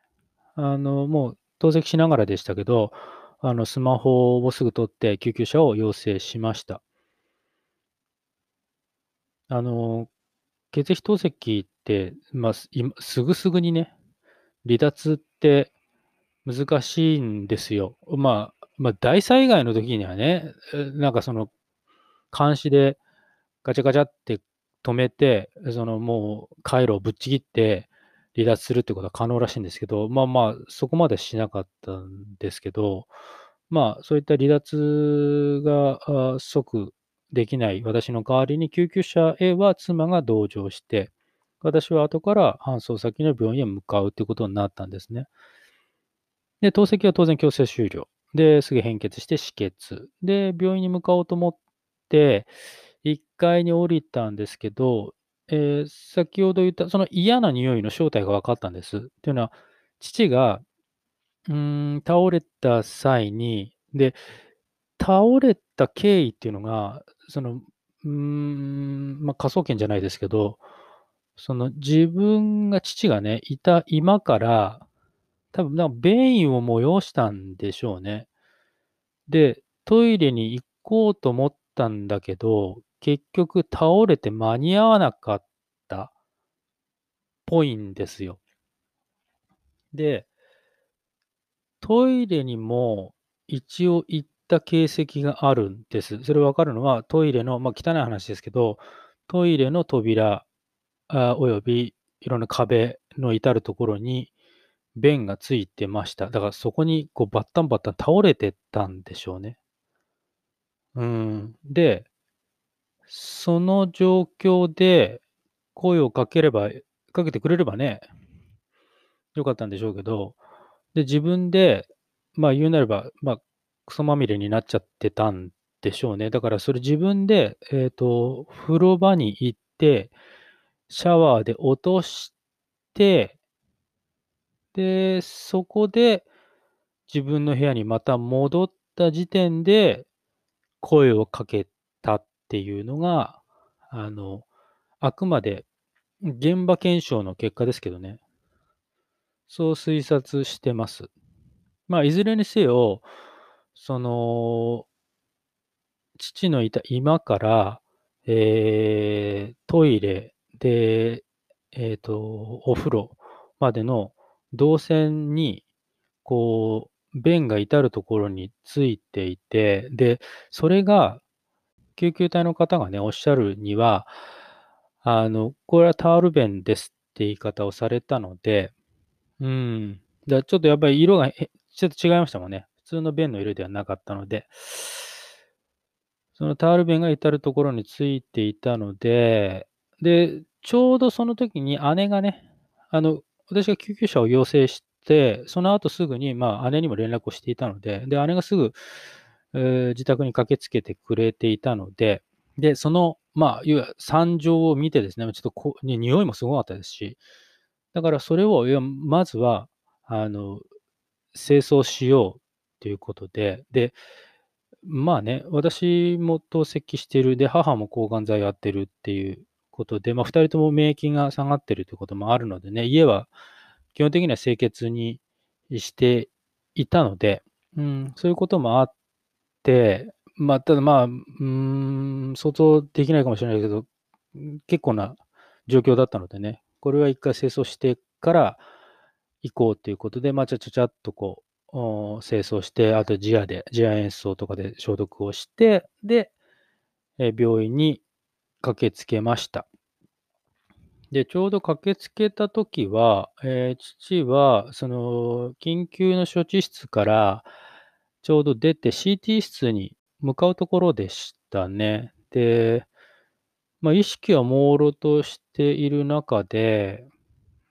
Speaker 1: あの、もう透析しながらでしたけど、あの、スマホをすぐ取って救急車を要請しました。あの、血液透析って、まあ、す今すぐすぐにね、離脱って難しいんですよ。まあ、まあ、大災害の時にはね、なんかその、監視でガチャガチャって止めて、そのもう回路をぶっちぎって離脱するってことは可能らしいんですけど、まあまあ、そこまでしなかったんですけど、まあ、そういった離脱が即できない私の代わりに救急車へは妻が同乗して、私は後から搬送先の病院へ向かうということになったんですね。で、透析は当然強制終了。で、すぐ変血して止血。で、病院に向かおうと思って、1階に降りたんですけど、えー先ほど言ったその嫌な匂いの正体が分かったんです。というのは、父が、うん、倒れた際に、で、倒れた経緯っていうのが、その、うーん、まあ、科捜研じゃないですけど、その自分が父がね、いた居間から、多分なんか便意を催したんでしょうね。で、トイレに行こうと思ったんだけど、結局倒れて間に合わなかったっぽいんですよ。で、トイレにも一応行った形跡があるんです。それ分かるのは、トイレの、まあ、汚い話ですけど、トイレの扉あおよびいろんな壁の至るところに便がついてました。だからそこにこうバッタンバッタン倒れてたんでしょうね。うん。で、その状況で声をかければ、かけてくれればね、よかったんでしょうけど、で、自分で、まあ言うなれば、まあ、クソまみれになっちゃってたんでしょうね。だからそれ自分で、えっ、と、風呂場に行って、シャワーで落として、で、そこで自分の部屋にまた戻った時点で声をかけたっっていうのが、あの、あくまで現場検証の結果ですけどね。そう推察してます。まあ、いずれにせよ、その、父のいた居間から、えートイレで、えっ、と、お風呂までの動線に、こう、便が至るところについていて、で、それが、救急隊の方がね、おっしゃるには、あの、これはタオル便ですって言い方をされたので、うん。だちょっとやっぱり色がちょっと違いましたもんね。普通の便の色ではなかったので、そのタオル便が至るところについていたので、で、ちょうどその時に姉がね、あの、私が救急車を要請して、その後すぐに、まあ、姉にも連絡をしていたので、で、姉がすぐ、自宅に駆けつけてくれていたので、で、その、まあ、いわゆる惨状を見てですね、ちょっとこ、匂いもすごかったですし、だからそれを、いやまずは、あの、清掃しようということで、で、まあね、私も透析してる、で、母も抗がん剤やってるっていうことで、まあ、2人とも免疫が下がってるということもあるのでね、家は基本的には清潔にしていたので、うん、そういうこともあって、まあ、ただまあ、うん、想像できないかもしれないけど、結構な状況だったのでね、これは一回清掃してから行こうということで、まあ、ちゃちゃちゃっとこう、清掃して、あとジアで、ジア演奏とかで消毒をして、で、え病院に駆けつけました。で、ちょうど駆けつけたときは、えー、父は、その、緊急の処置室から、ちょうど出て CT 室に向かうところでしたね。で、まあ、意識は朦朧としている中で、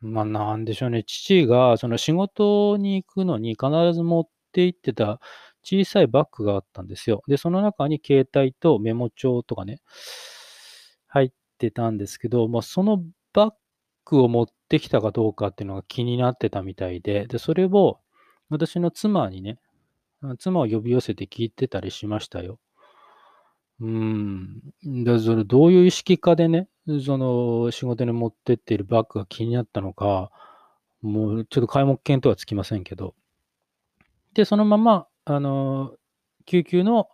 Speaker 1: まあ、なんでしょうね、父がその仕事に行くのに必ず持って行ってた小さいバッグがあったんですよ。で、その中に携帯とメモ帳とかね、入ってたんですけど、まあ、そのバッグを持ってきたかどうかっていうのが気になってたみたいで、で、それを私の妻にね、妻を呼び寄せて聞いてたりしましたよ。うん。だそれどういう意識化でね、その仕事に持ってっているバッグが気になったのか、もうちょっと皆目見当はつきませんけど。で、そのまま、あの、救急の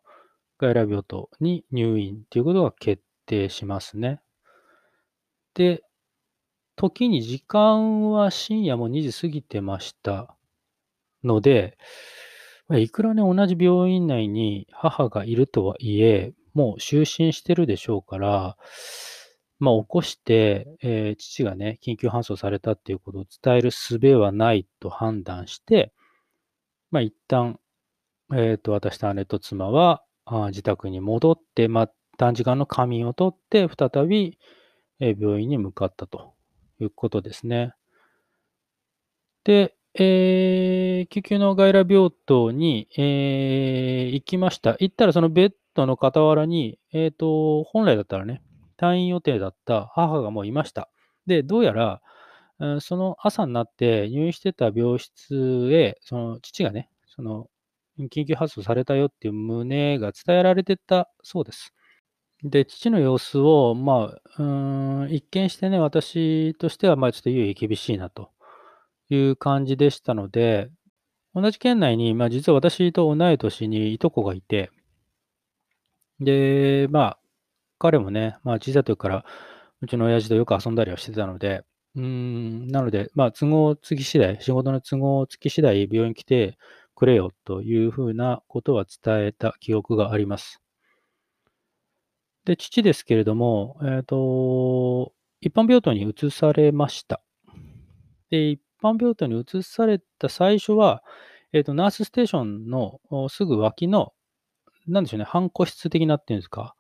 Speaker 1: 外来病棟に入院っていうことが決定しますね。で、時に時間は深夜も2時過ぎてましたので、いくらね、同じ病院内に母がいるとはいえ、もう就寝してるでしょうから、まあ、起こして、えー、父がね、緊急搬送されたっていうことを伝える術はないと判断して、まあ、一旦、え、ー、と、私と姉と妻は、あ自宅に戻って、まあ、短時間の仮眠をとって、再び、えー、病院に向かったということですね。で、えー、救急の外来病棟に、えー、行きました。行ったらそのベッドの傍らに、えっ、ー、と、本来だったらね、退院予定だった母がもういました。で、どうやら、その朝になって入院してた病室へ、その父がね、その緊急搬送されたよっていう旨が伝えられてたそうです。で、父の様子を、まあ、うん、一見してね、私としては、まあ、ちょっと優位厳しいなという感じでしたので、同じ県内に、まあ、実は私と同い年にいとこがいて、で、まあ、彼もね、まあ、小さい時からうちの親父とよく遊んだりはしてたので、うん、なので、まあ、都合つき次第、仕事の都合つき次第、病院来てくれよというふうなことは伝えた記憶があります。で、父ですけれども、えっ、ー、と、一般病棟に移されました。で、一般病棟に移された最初は、えっ、ー、と、ナースステーションのすぐ脇の、なんでしょうね、半個室的なっていうんですか、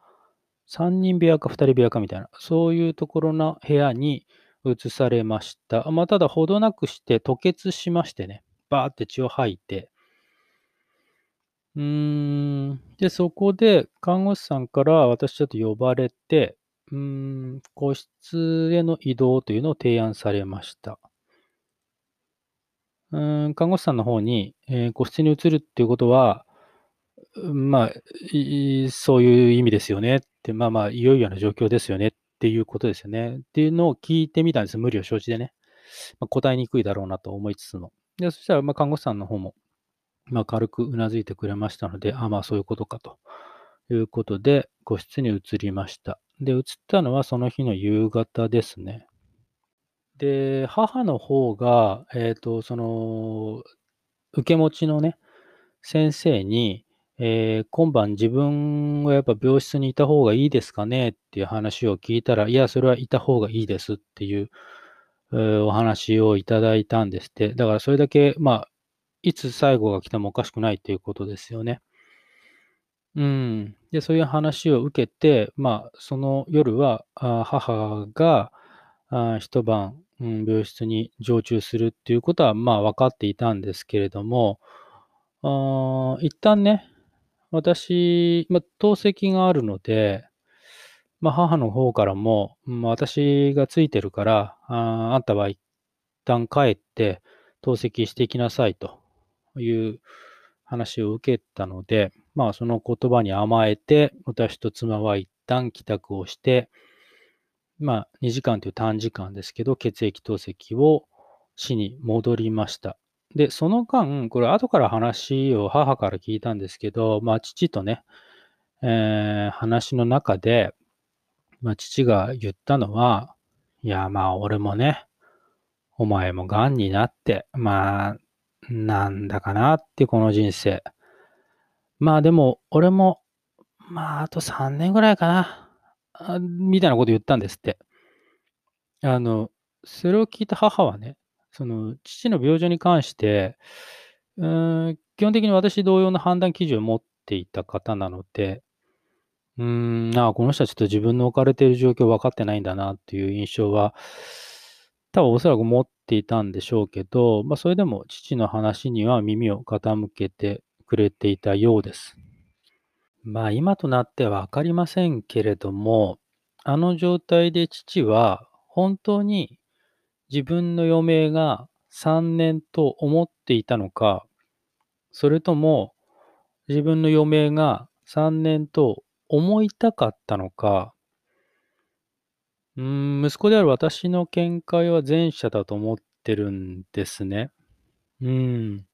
Speaker 1: 3人部屋か2人部屋かみたいな、そういうところの部屋に移されました。まあ、ただ、ほどなくして吐血しましてね、バーって血を吐いて、うーん、で、そこで看護師さんから私ちょっと呼ばれて、うーん、個室への移動というのを提案されました。うん、看護師さんの方に、えー、個室に移るっていうことは、まあ、そういう意味ですよねって、まあまあ、いよいよな状況ですよねっていうことですよね。っていうのを聞いてみたんです。無理を承知でね。まあ、答えにくいだろうなと思いつつも。で、そしたら、まあ、看護師さんの方も、まあ、軽くうなずいてくれましたので、ああまあ、そういうことかということで、個室に移りました。で、移ったのはその日の夕方ですね。で、母の方が、えっ、と、その、受け持ちのね、先生に、えー、今晩自分はやっぱ病室にいた方がいいですかね？っていう話を聞いたら、いや、それはいた方がいいですっていう、えー、お話をいただいたんですって。だからそれだけ、まあ、いつ最後が来てもおかしくないっていうことですよね。うん。で、そういう話を受けて、まあ、その夜は、あ母があ一晩うん、病室に常駐するっていうことは、まあ分かっていたんですけれども、あ一旦ね、私、ま、透析があるので、ま、母の方からも、ま、私がついてるから、ああんたは一旦帰って透析してきなさいという話を受けたので、まあその言葉に甘えて、私と妻は一旦帰宅をして、まあ2時間という短時間ですけど、血液透析をしに戻りました。で、その間、これ後から話を母から聞いたんですけど、まあ父とね、えー、話の中で、まあ父が言ったのは、いやまあ俺もね、お前も癌になって、まあ、なんだかなってこの人生。まあでも、俺も、まああと3年ぐらいかな、みたいなこと言ったんですって。あの、それを聞いた母はね、その父の病状に関して、うん、基本的に私同様の判断基準を持っていた方なので、うーん、あこの人はちょっと自分の置かれている状況分かってないんだなっていう印象は、多分おそらく持っていたんでしょうけど、まあ、それでも父の話には耳を傾けてくれていたようです。まあ今となっては分かりませんけれども、あの状態で父は本当に自分の余命が3年と思っていたのか、それとも自分の余命が3年と思いたかったのか、うん、息子である私の見解は前者だと思ってるんですね。うん。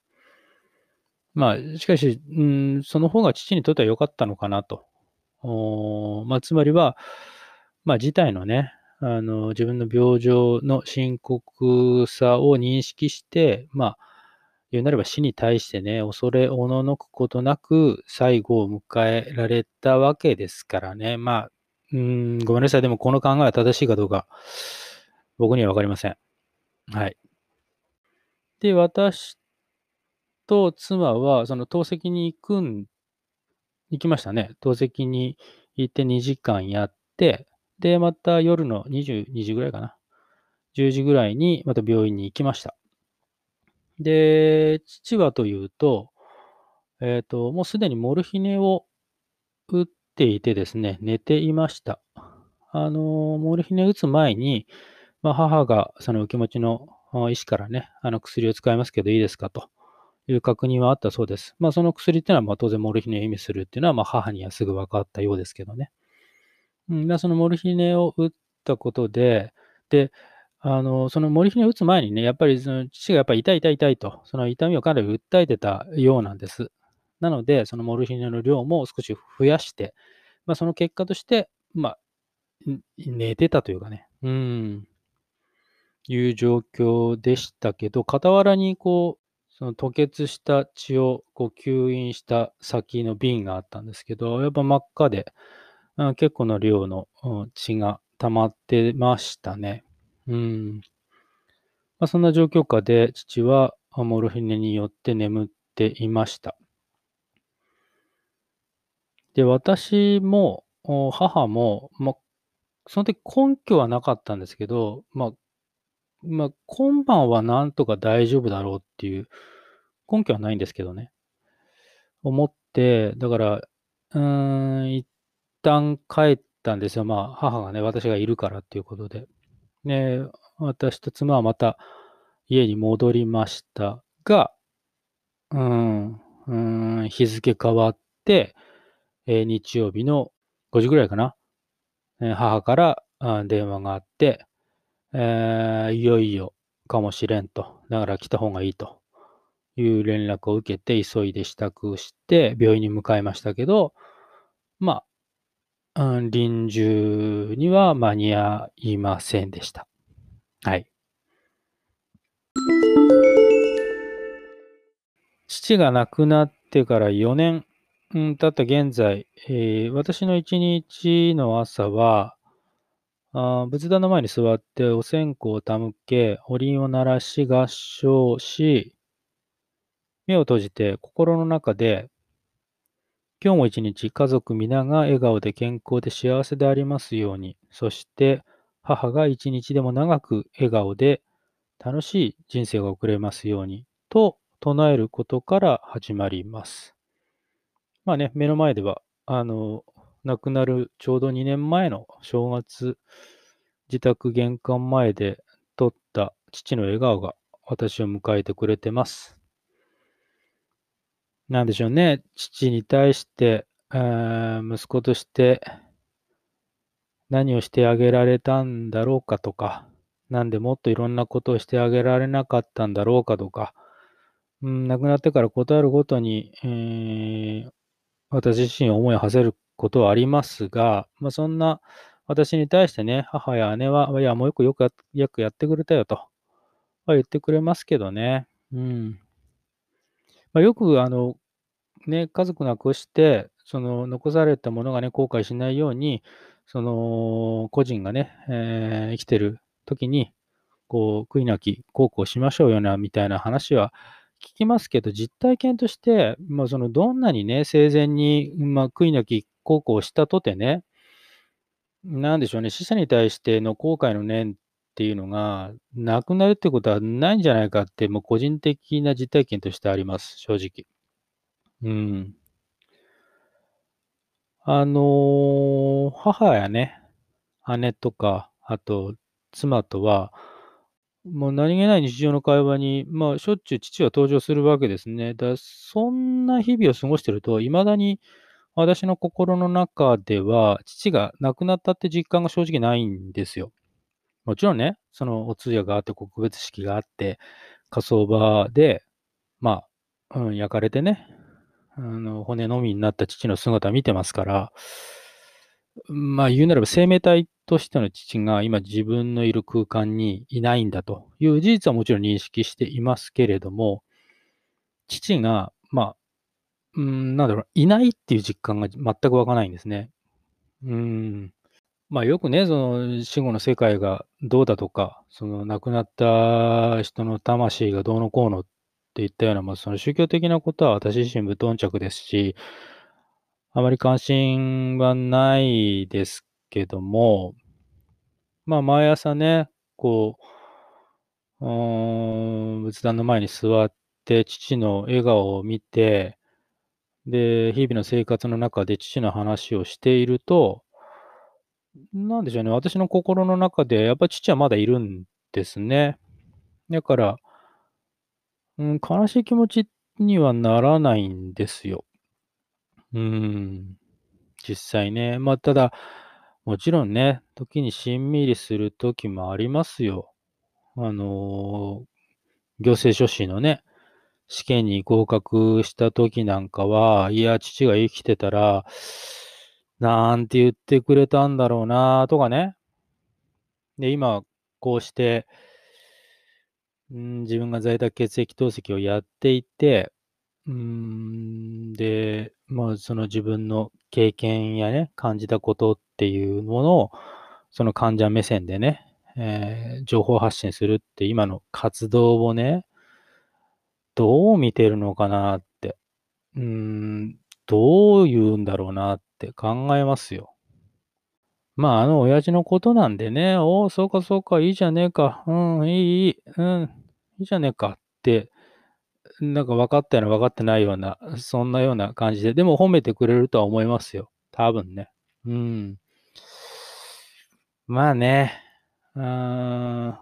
Speaker 1: まあ、しかし、うん、その方が父にとっては良かったのかなと。おまあ、つまりは、まあ、事態のね、あの、自分の病状の深刻さを認識して、まあ、言うなれば死に対してね、恐れおののくことなく最後を迎えられたわけですからね。まあ、うん、ごめんなさい。でもこの考えは正しいかどうか、僕にはわかりません。はい。で、私と妻は、その透析に行くん、行きましたね。透析に行って2時間やって、で、また夜の22時ぐらいかな。10時ぐらいにまた病院に行きました。で、父はというと、えっ、ー、と、もうすでにモルヒネを打っていてですね、寝ていました。あの、モルヒネ打つ前に、まあ、母がその受け持ちの医師からね、あの薬を使いますけどいいですかという確認はあったそうです。まあ、その薬っていうのはまあ当然モルヒネを意味するっていうのはまあ母にはすぐ分かったようですけどね。うん、そのモルヒネを打ったことで、で、あの、そのモルヒネを打つ前にね、やっぱりその父がやっぱり痛い痛い痛いと、その痛みをかなり訴えてたようなんです。なので、そのモルヒネの量も少し増やして、まあ、その結果として、まあ、寝てたというかね、うん、いう状況でしたけど、傍らにこう、その吐血した血をこう吸引した先の瓶があったんですけど、やっぱ真っ赤で、結構な量の血が溜まってましたね。うん。まあ、そんな状況下で父はモルヒネによって眠っていました。で、私も母も、まあ、その時根拠はなかったんですけど、まあ、まあ、今晩はなんとか大丈夫だろうっていう根拠はないんですけどね。思って、だから、うーん、一旦帰ったんですよ。まあ、母がね、私がいるからっていうことで。ね、私と妻はまた家に戻りましたが、うん、うん、日付変わって、えー、日曜日の5時ぐらいかな、母から電話があって、えー、いよいよかもしれんと、だから来た方がいいという連絡を受けて、急いで支度して病院に向かいましたけど、まあ、うん、臨終には間に合いませんでした。はい。父が亡くなってから4年、うん、経った現在、えー、私の一日の朝は、あ仏壇の前に座ってお線香を手向け、おりんを鳴らし合唱し、目を閉じて心の中で今日も一日、家族皆が笑顔で健康で幸せでありますように、そして母が一日でも長く笑顔で楽しい人生が送れますように、と唱えることから始まります。まあね、目の前では、あの、亡くなるちょうど2年前の正月、自宅玄関前で撮った父の笑顔が私を迎えてくれてます。なんでしょうね、父に対してえ、息子として何をしてあげられたんだろうかとか、なんでもっといろんなことをしてあげられなかったんだろうかとか、うん、亡くなってからことあるごとに、えー、私自身思いを馳せることはありますが、まあ、そんな私に対してね、母や姉は、いや、もうよくよくよくやってくれたよと、は言ってくれますけどね。うん。まあ、よく、あの、ね、家族亡くして、その残されたものがね、後悔しないように、その個人がね、えー、生きてる時に、こう、悔いなき孝行しましょうよな、みたいな話はきますけど、実体験として、まあ、そのどんなにね、生前に、まあ、悔いなき孝行したとてね、なんでしょうね、死者に対しての後悔の念っていうのが、なくなるってことはないんじゃないかって、もう個人的な実体験としてあります、正直。うん。あのー、母やね、姉とか、あと妻とは、もう何気ない日常の会話に、まあ、しょっちゅう父は登場するわけですね。だそんな日々を過ごしてると、未だに私の心の中では、父が亡くなったって実感が正直ないんですよ。もちろんね、そのお通夜があって、告別式があって、火葬場で、まあ、うん、焼かれてね、あの骨のみになった父の姿見てますから、まあ言うならば生命体としての父が今自分のいる空間にいないんだという事実はもちろん認識していますけれども、父が、まあ、うん、なんだろう、いないっていう実感が全く湧かないんですね。うん。まあよくね、その死後の世界がどうだとか、その亡くなった人の魂がどうのこうのっていったような、まあその宗教的なことは私自身無頓着ですし、あまり関心はないですけども、まあ、毎朝ね、こう、うん、仏壇の前に座って、父の笑顔を見て、で、日々の生活の中で父の話をしていると、なんでしょうね、私の心の中で、やっぱ父はまだいるんですね。だから、うん、悲しい気持ちにはならないんですよ。うん、実際ね。まあ、ただ、もちろんね、時にしんみりする時もありますよ。あの行政書士のね、試験に合格した時なんかは、いや、父が生きてたら、なんて言ってくれたんだろうな、とかね。で、今、こうして、ん、自分が在宅血液透析をやっていて、うーん、で、まあ、その自分の経験やね、感じたことっていうものを、その患者目線でね、えー、情報発信するって今の活動をね、どう見てるのかなって、うーん、どう言うんだろうなって考えますよ。まあ、あの親父のことなんでね、おお、そうかそうか、いいじゃねえか、うん、いい、いい、うん、いいじゃねえかってなんか分かったような分かってないような、そんなような感じで、でも褒めてくれるとは思いますよ。多分ね。うん。まあね、うーん、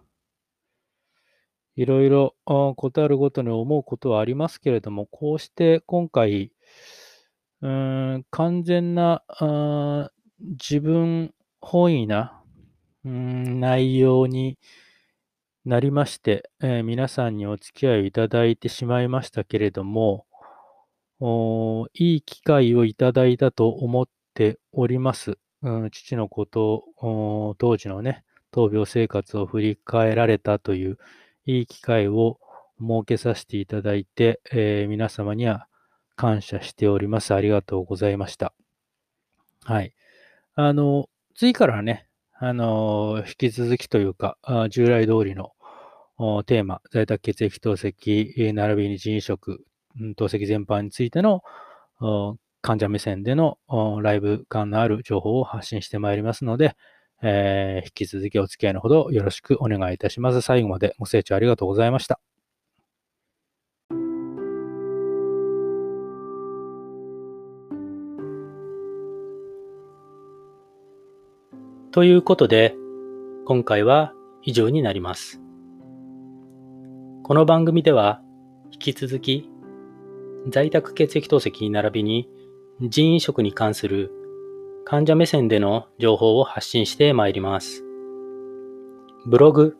Speaker 1: いろいろ、ことあるごとに思うことはありますけれども、こうして今回、うん、完全な、あ自分本位な、うん、内容になりまして、えー、皆さんにお付き合いいただいてしまいましたけれども、いい機会をいただいたと思っております。うん、父のことを、当時のね、闘病生活を振り返られたといういい機会を設けさせていただいて、えー、皆様には感謝しております。ありがとうございました。はい。あの、次からね、あの、引き続きというか、従来通りのテーマ、在宅血液透析、並びに人移植、透析全般についての患者目線でのライブ感のある情報を発信してまいりますので、えー、引き続きお付き合いのほどよろしくお願いいたします。最後までご清聴ありがとうございました。ということで、今回は以上になります。この番組では、引き続き、在宅血液透析に並びに人員食に関する患者目線での情報を発信してまいります。ブログ、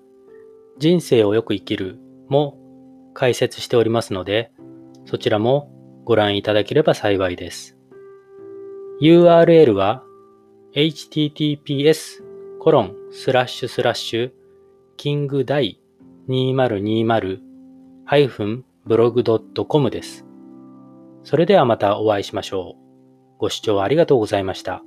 Speaker 1: 人生をよく生きるも解説しておりますので、そちらもご覧いただければ幸いです。URL は https コロンスラッシュスラッシュキングダイ 2020-blog.com です。それではまたお会いしましょう。ご視聴ありがとうございました。